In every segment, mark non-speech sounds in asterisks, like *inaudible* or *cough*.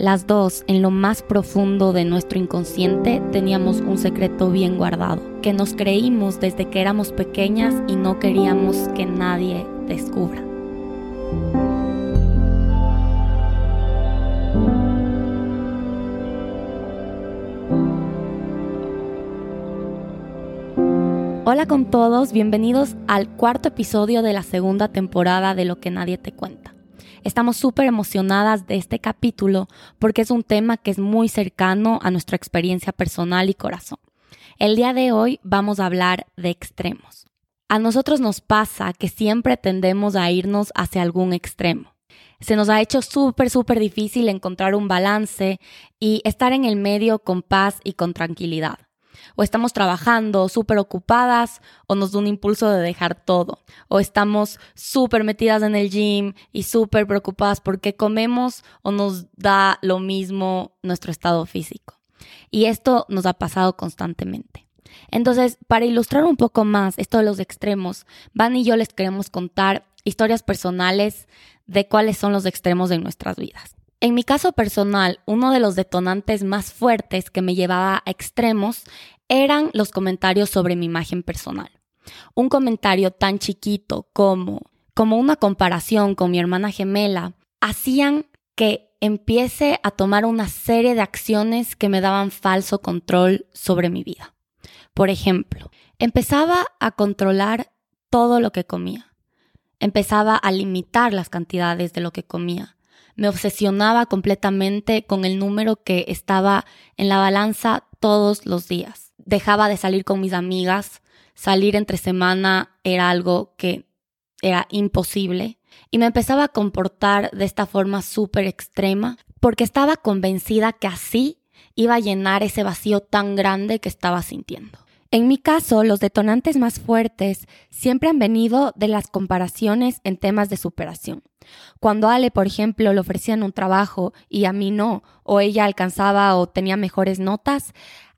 Las dos, en lo más profundo de nuestro inconsciente, teníamos un secreto bien guardado, que nos creímos desde que éramos pequeñas y no queríamos que nadie descubra. Hola con todos, bienvenidos al cuarto episodio de la segunda temporada de Lo que nadie te cuenta. Estamos súper emocionadas de este capítulo porque es un tema que es muy cercano a nuestra experiencia personal y corazón. El día de hoy vamos a hablar de extremos. A nosotros nos pasa que siempre tendemos a irnos hacia algún extremo. Se nos ha hecho súper, súper difícil encontrar un balance y estar en el medio con paz y con tranquilidad o estamos trabajando súper ocupadas o nos da un impulso de dejar todo, o estamos súper metidas en el gym y súper preocupadas porque comemos o nos da lo mismo nuestro estado físico. Y esto nos ha pasado constantemente. Entonces, para ilustrar un poco más esto de los extremos, Van y yo les queremos contar historias personales de cuáles son los extremos de nuestras vidas. En mi caso personal, uno de los detonantes más fuertes que me llevaba a extremos eran los comentarios sobre mi imagen personal. Un comentario tan chiquito como, como una comparación con mi hermana gemela hacían que empiece a tomar una serie de acciones que me daban falso control sobre mi vida. Por ejemplo, empezaba a controlar todo lo que comía. Empezaba a limitar las cantidades de lo que comía me obsesionaba completamente con el número que estaba en la balanza todos los días. Dejaba de salir con mis amigas, salir entre semana era algo que era imposible y me empezaba a comportar de esta forma súper extrema porque estaba convencida que así iba a llenar ese vacío tan grande que estaba sintiendo. En mi caso, los detonantes más fuertes siempre han venido de las comparaciones en temas de superación. Cuando Ale, por ejemplo, le ofrecían un trabajo y a mí no, o ella alcanzaba o tenía mejores notas,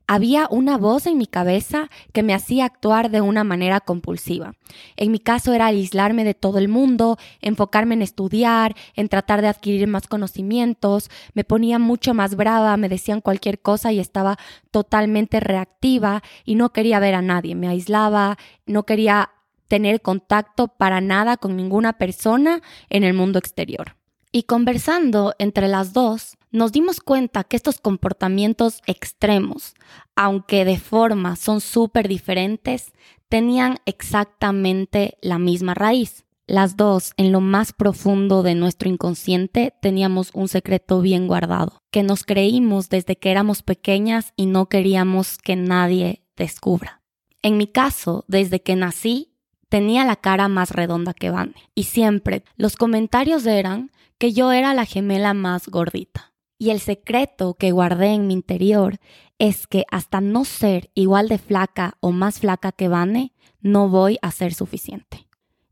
había una voz en mi cabeza que me hacía actuar de una manera compulsiva. En mi caso era aislarme de todo el mundo, enfocarme en estudiar, en tratar de adquirir más conocimientos, me ponía mucho más brava, me decían cualquier cosa y estaba totalmente reactiva y no quería ver a nadie, me aislaba, no quería tener contacto para nada con ninguna persona en el mundo exterior. Y conversando entre las dos, nos dimos cuenta que estos comportamientos extremos, aunque de forma son súper diferentes, tenían exactamente la misma raíz. Las dos, en lo más profundo de nuestro inconsciente, teníamos un secreto bien guardado, que nos creímos desde que éramos pequeñas y no queríamos que nadie descubra. En mi caso, desde que nací, tenía la cara más redonda que Vane. Y siempre los comentarios eran que yo era la gemela más gordita. Y el secreto que guardé en mi interior es que hasta no ser igual de flaca o más flaca que Vane, no voy a ser suficiente.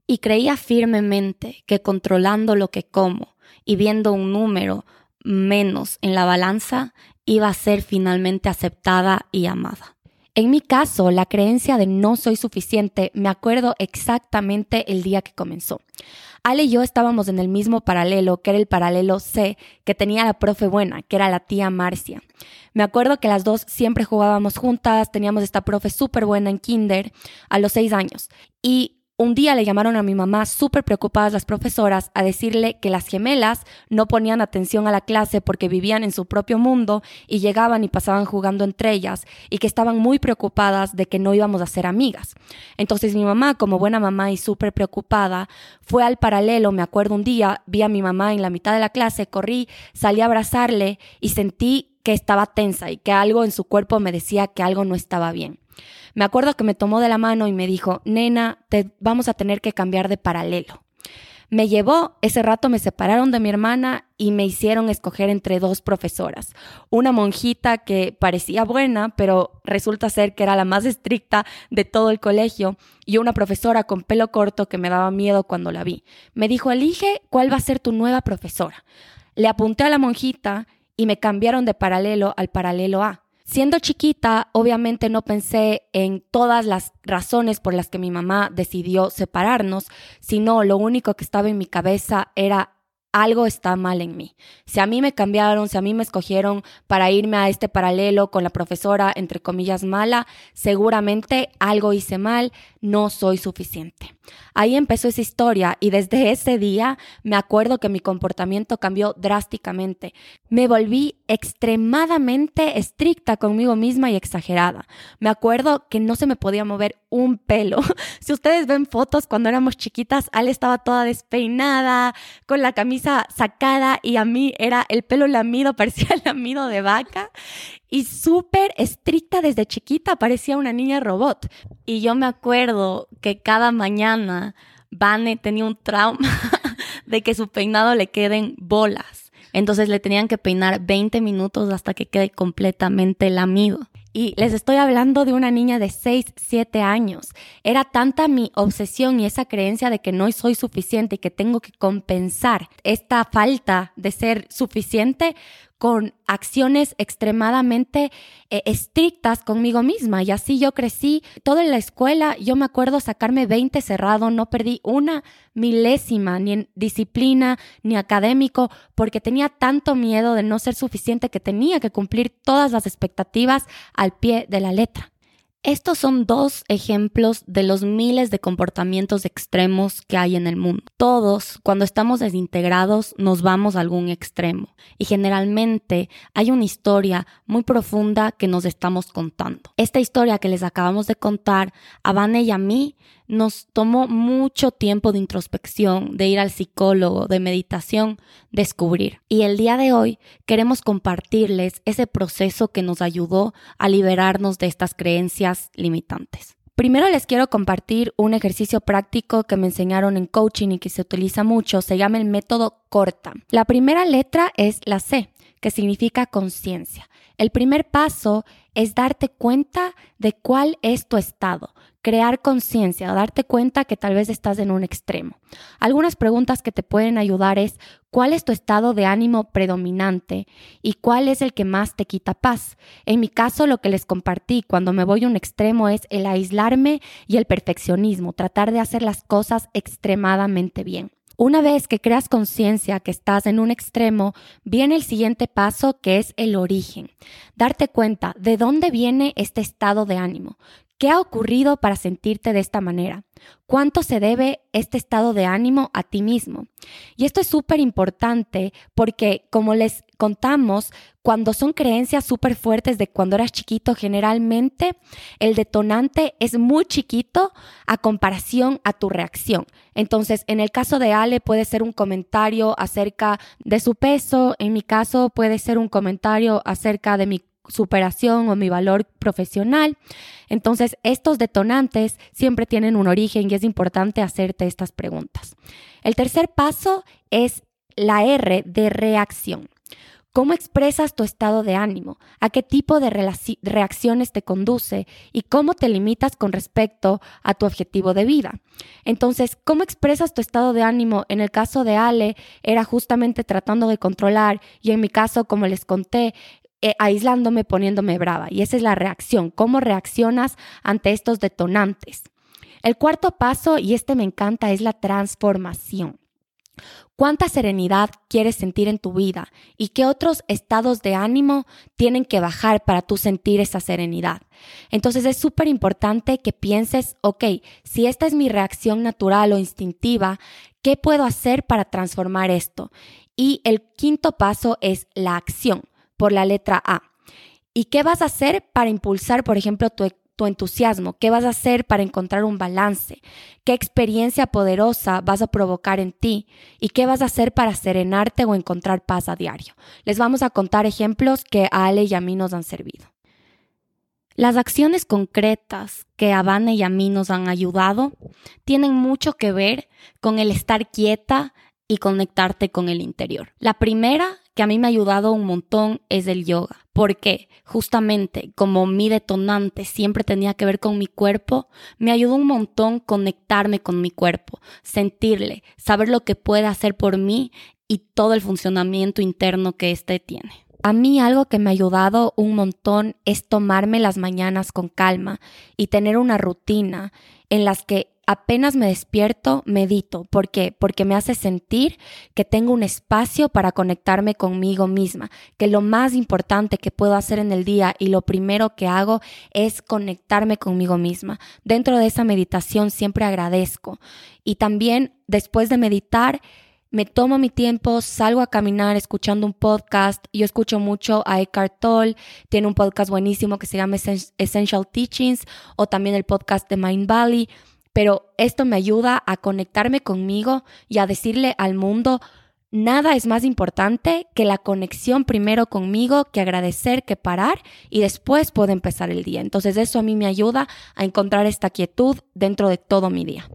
Y creía firmemente que controlando lo que como y viendo un número menos en la balanza, iba a ser finalmente aceptada y amada. En mi caso, la creencia de no soy suficiente, me acuerdo exactamente el día que comenzó. Ale y yo estábamos en el mismo paralelo, que era el paralelo C, que tenía la profe buena, que era la tía Marcia. Me acuerdo que las dos siempre jugábamos juntas, teníamos esta profe súper buena en kinder a los seis años. Y un día le llamaron a mi mamá súper preocupadas las profesoras a decirle que las gemelas no ponían atención a la clase porque vivían en su propio mundo y llegaban y pasaban jugando entre ellas y que estaban muy preocupadas de que no íbamos a ser amigas. Entonces mi mamá, como buena mamá y súper preocupada, fue al paralelo, me acuerdo un día, vi a mi mamá en la mitad de la clase, corrí, salí a abrazarle y sentí que estaba tensa y que algo en su cuerpo me decía que algo no estaba bien. Me acuerdo que me tomó de la mano y me dijo, nena, te vamos a tener que cambiar de paralelo. Me llevó, ese rato me separaron de mi hermana y me hicieron escoger entre dos profesoras. Una monjita que parecía buena, pero resulta ser que era la más estricta de todo el colegio, y una profesora con pelo corto que me daba miedo cuando la vi. Me dijo, elige cuál va a ser tu nueva profesora. Le apunté a la monjita y me cambiaron de paralelo al paralelo A. Siendo chiquita, obviamente no pensé en todas las razones por las que mi mamá decidió separarnos, sino lo único que estaba en mi cabeza era algo está mal en mí. Si a mí me cambiaron, si a mí me escogieron para irme a este paralelo con la profesora, entre comillas, mala, seguramente algo hice mal, no soy suficiente. Ahí empezó esa historia y desde ese día me acuerdo que mi comportamiento cambió drásticamente. Me volví extremadamente estricta conmigo misma y exagerada. Me acuerdo que no se me podía mover un pelo. *laughs* Si ustedes ven fotos cuando éramos chiquitas, Ale estaba toda despeinada, con la camisa sacada y a mí era el pelo lamido, *laughs* parecía lamido de vaca y súper estricta desde chiquita, parecía una niña robot. Y yo me acuerdo que cada mañana Vane tenía un trauma *laughs* de que su peinado le queden bolas. Entonces le tenían que peinar 20 minutos hasta que quede completamente lamido. Y les estoy hablando de una niña de 6, 7 años. Era tanta mi obsesión y esa creencia de que no soy suficiente y que tengo que compensar esta falta de ser suficiente con acciones extremadamente eh, estrictas conmigo misma. Y así yo crecí. Todo en la escuela, yo me acuerdo sacarme 20 cerrado, no perdí una milésima, ni en disciplina, ni académico, porque tenía tanto miedo de no ser suficiente que tenía que cumplir todas las expectativas al pie de la letra. Estos son dos ejemplos de los miles de comportamientos extremos que hay en el mundo. Todos, cuando estamos desintegrados, nos vamos a algún extremo y generalmente hay una historia muy profunda que nos estamos contando. Esta historia que les acabamos de contar a Vane y a mí nos tomó mucho tiempo de introspección, de ir al psicólogo, de meditación, descubrir. Y el día de hoy queremos compartirles ese proceso que nos ayudó a liberarnos de estas creencias limitantes. Primero les quiero compartir un ejercicio práctico que me enseñaron en coaching y que se utiliza mucho. Se llama el método corta. La primera letra es la C, que significa conciencia. El primer paso es darte cuenta de cuál es tu estado, crear conciencia, darte cuenta que tal vez estás en un extremo. Algunas preguntas que te pueden ayudar es cuál es tu estado de ánimo predominante y cuál es el que más te quita paz. En mi caso, lo que les compartí cuando me voy a un extremo es el aislarme y el perfeccionismo, tratar de hacer las cosas extremadamente bien. Una vez que creas conciencia que estás en un extremo, viene el siguiente paso que es el origen. Darte cuenta de dónde viene este estado de ánimo, ¿Qué ha ocurrido para sentirte de esta manera? ¿Cuánto se debe este estado de ánimo a ti mismo? Y esto es súper importante porque, como les contamos, cuando son creencias súper fuertes de cuando eras chiquito, generalmente el detonante es muy chiquito a comparación a tu reacción. Entonces, en el caso de Ale puede ser un comentario acerca de su peso, en mi caso puede ser un comentario acerca de mi superación o mi valor profesional. Entonces, estos detonantes siempre tienen un origen y es importante hacerte estas preguntas. El tercer paso es la R de reacción. ¿Cómo expresas tu estado de ánimo? ¿A qué tipo de reacciones te conduce? ¿Y cómo te limitas con respecto a tu objetivo de vida? Entonces, ¿cómo expresas tu estado de ánimo? En el caso de Ale, era justamente tratando de controlar y en mi caso, como les conté, eh, aislándome, poniéndome brava. Y esa es la reacción, cómo reaccionas ante estos detonantes. El cuarto paso, y este me encanta, es la transformación. ¿Cuánta serenidad quieres sentir en tu vida y qué otros estados de ánimo tienen que bajar para tú sentir esa serenidad? Entonces es súper importante que pienses, ok, si esta es mi reacción natural o instintiva, ¿qué puedo hacer para transformar esto? Y el quinto paso es la acción por la letra A. ¿Y qué vas a hacer para impulsar, por ejemplo, tu, tu entusiasmo? ¿Qué vas a hacer para encontrar un balance? ¿Qué experiencia poderosa vas a provocar en ti? ¿Y qué vas a hacer para serenarte o encontrar paz a diario? Les vamos a contar ejemplos que a Ale y a mí nos han servido. Las acciones concretas que a Vane y a mí nos han ayudado tienen mucho que ver con el estar quieta y conectarte con el interior. La primera que a mí me ha ayudado un montón es el yoga. Porque justamente como mi detonante siempre tenía que ver con mi cuerpo, me ayudó un montón conectarme con mi cuerpo, sentirle, saber lo que puede hacer por mí y todo el funcionamiento interno que éste tiene. A mí algo que me ha ayudado un montón es tomarme las mañanas con calma y tener una rutina en las que apenas me despierto, medito. ¿Por qué? Porque me hace sentir que tengo un espacio para conectarme conmigo misma, que lo más importante que puedo hacer en el día y lo primero que hago es conectarme conmigo misma. Dentro de esa meditación siempre agradezco. Y también después de meditar, me tomo mi tiempo, salgo a caminar escuchando un podcast. Yo escucho mucho a Eckhart Tolle, tiene un podcast buenísimo que se llama Essential Teachings o también el podcast de Mind Valley. Pero esto me ayuda a conectarme conmigo y a decirle al mundo, nada es más importante que la conexión primero conmigo, que agradecer, que parar y después puedo empezar el día. Entonces eso a mí me ayuda a encontrar esta quietud dentro de todo mi día.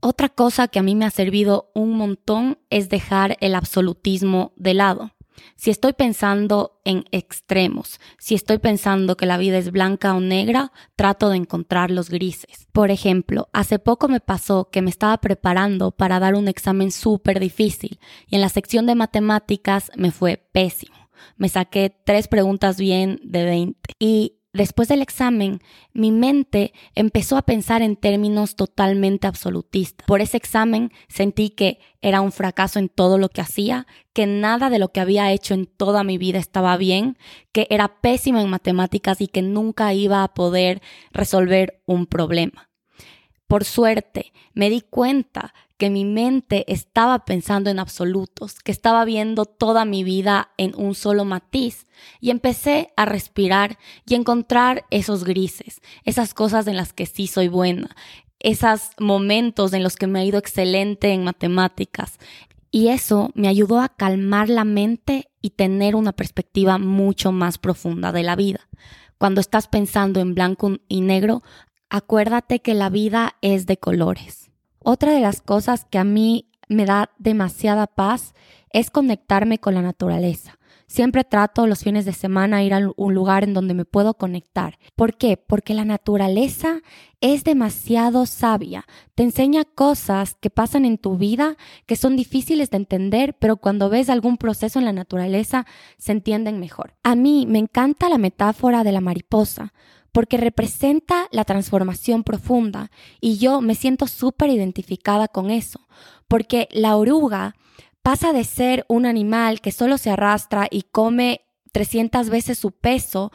Otra cosa que a mí me ha servido un montón es dejar el absolutismo de lado. Si estoy pensando en extremos, si estoy pensando que la vida es blanca o negra, trato de encontrar los grises. Por ejemplo, hace poco me pasó que me estaba preparando para dar un examen súper difícil y en la sección de matemáticas me fue pésimo. Me saqué tres preguntas bien de 20 y Después del examen, mi mente empezó a pensar en términos totalmente absolutistas. Por ese examen sentí que era un fracaso en todo lo que hacía, que nada de lo que había hecho en toda mi vida estaba bien, que era pésimo en matemáticas y que nunca iba a poder resolver un problema. Por suerte, me di cuenta que mi mente estaba pensando en absolutos, que estaba viendo toda mi vida en un solo matiz y empecé a respirar y encontrar esos grises, esas cosas en las que sí soy buena, esos momentos en los que me ha ido excelente en matemáticas. Y eso me ayudó a calmar la mente y tener una perspectiva mucho más profunda de la vida. Cuando estás pensando en blanco y negro, acuérdate que la vida es de colores otra de las cosas que a mí me da demasiada paz es conectarme con la naturaleza. Siempre trato los fines de semana ir a un lugar en donde me puedo conectar. ¿Por qué? Porque la naturaleza es demasiado sabia. Te enseña cosas que pasan en tu vida que son difíciles de entender, pero cuando ves algún proceso en la naturaleza se entienden mejor. A mí me encanta la metáfora de la mariposa porque representa la transformación profunda y yo me siento súper identificada con eso, porque la oruga pasa de ser un animal que solo se arrastra y come 300 veces su peso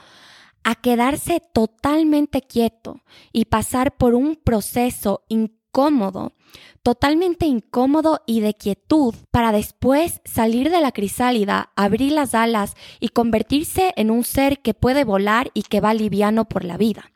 a quedarse totalmente quieto y pasar por un proceso incómodo totalmente incómodo y de quietud, para después salir de la crisálida, abrir las alas y convertirse en un ser que puede volar y que va liviano por la vida.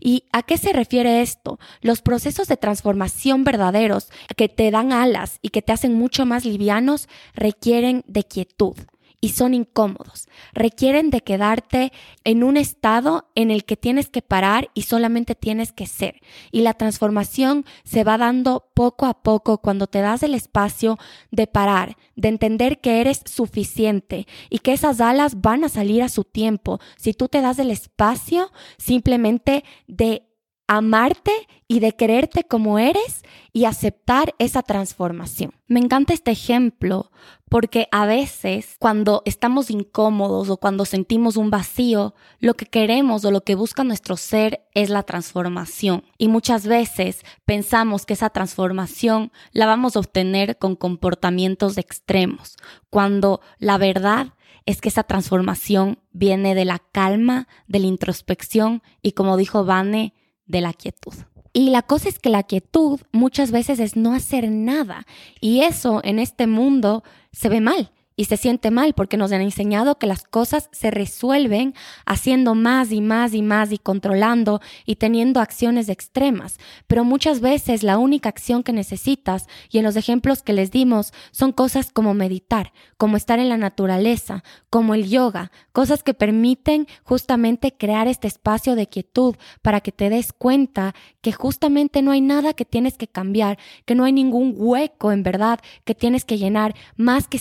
¿Y a qué se refiere esto? Los procesos de transformación verdaderos que te dan alas y que te hacen mucho más livianos requieren de quietud y son incómodos. Requieren de quedarte en un estado en el que tienes que parar y solamente tienes que ser. Y la transformación se va dando poco a poco cuando te das el espacio de parar, de entender que eres suficiente y que esas alas van a salir a su tiempo. Si tú te das el espacio simplemente de amarte y de quererte como eres y aceptar esa transformación. Me encanta este ejemplo porque a veces cuando estamos incómodos o cuando sentimos un vacío, lo que queremos o lo que busca nuestro ser es la transformación. Y muchas veces pensamos que esa transformación la vamos a obtener con comportamientos extremos, cuando la verdad es que esa transformación viene de la calma, de la introspección y como dijo Vane, de la quietud. Y la cosa es que la quietud muchas veces es no hacer nada. Y eso en este mundo se ve mal y se siente mal porque nos han enseñado que las cosas se resuelven haciendo más y más y más y controlando y teniendo acciones extremas. Pero muchas veces la única acción que necesitas, y en los ejemplos que les dimos, son cosas como meditar, como estar en la naturaleza, como el yoga, cosas que permiten justamente crear este espacio de quietud para que te des cuenta que justamente no hay nada que tienes que cambiar, que no hay ningún hueco en verdad que tienes que llenar más que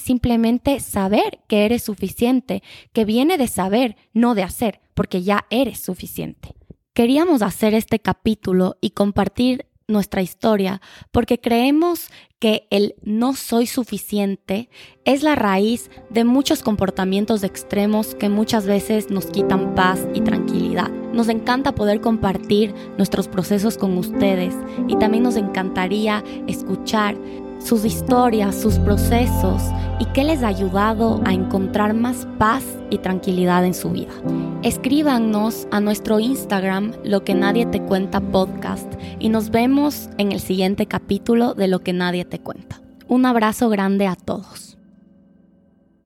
saber que eres suficiente, que viene de saber, no de hacer, porque ya eres suficiente. Queríamos hacer este capítulo y compartir nuestra historia porque creemos que el no soy suficiente es la raíz de muchos comportamientos extremos que muchas veces nos quitan paz y tranquilidad. Nos encanta poder compartir nuestros procesos con ustedes y también nos encantaría escuchar sus historias, sus procesos y qué les ha ayudado a encontrar más paz y tranquilidad en su vida. Escríbanos a nuestro Instagram Lo que nadie te cuenta podcast y nos vemos en el siguiente capítulo de Lo que nadie te cuenta. Un abrazo grande a todos.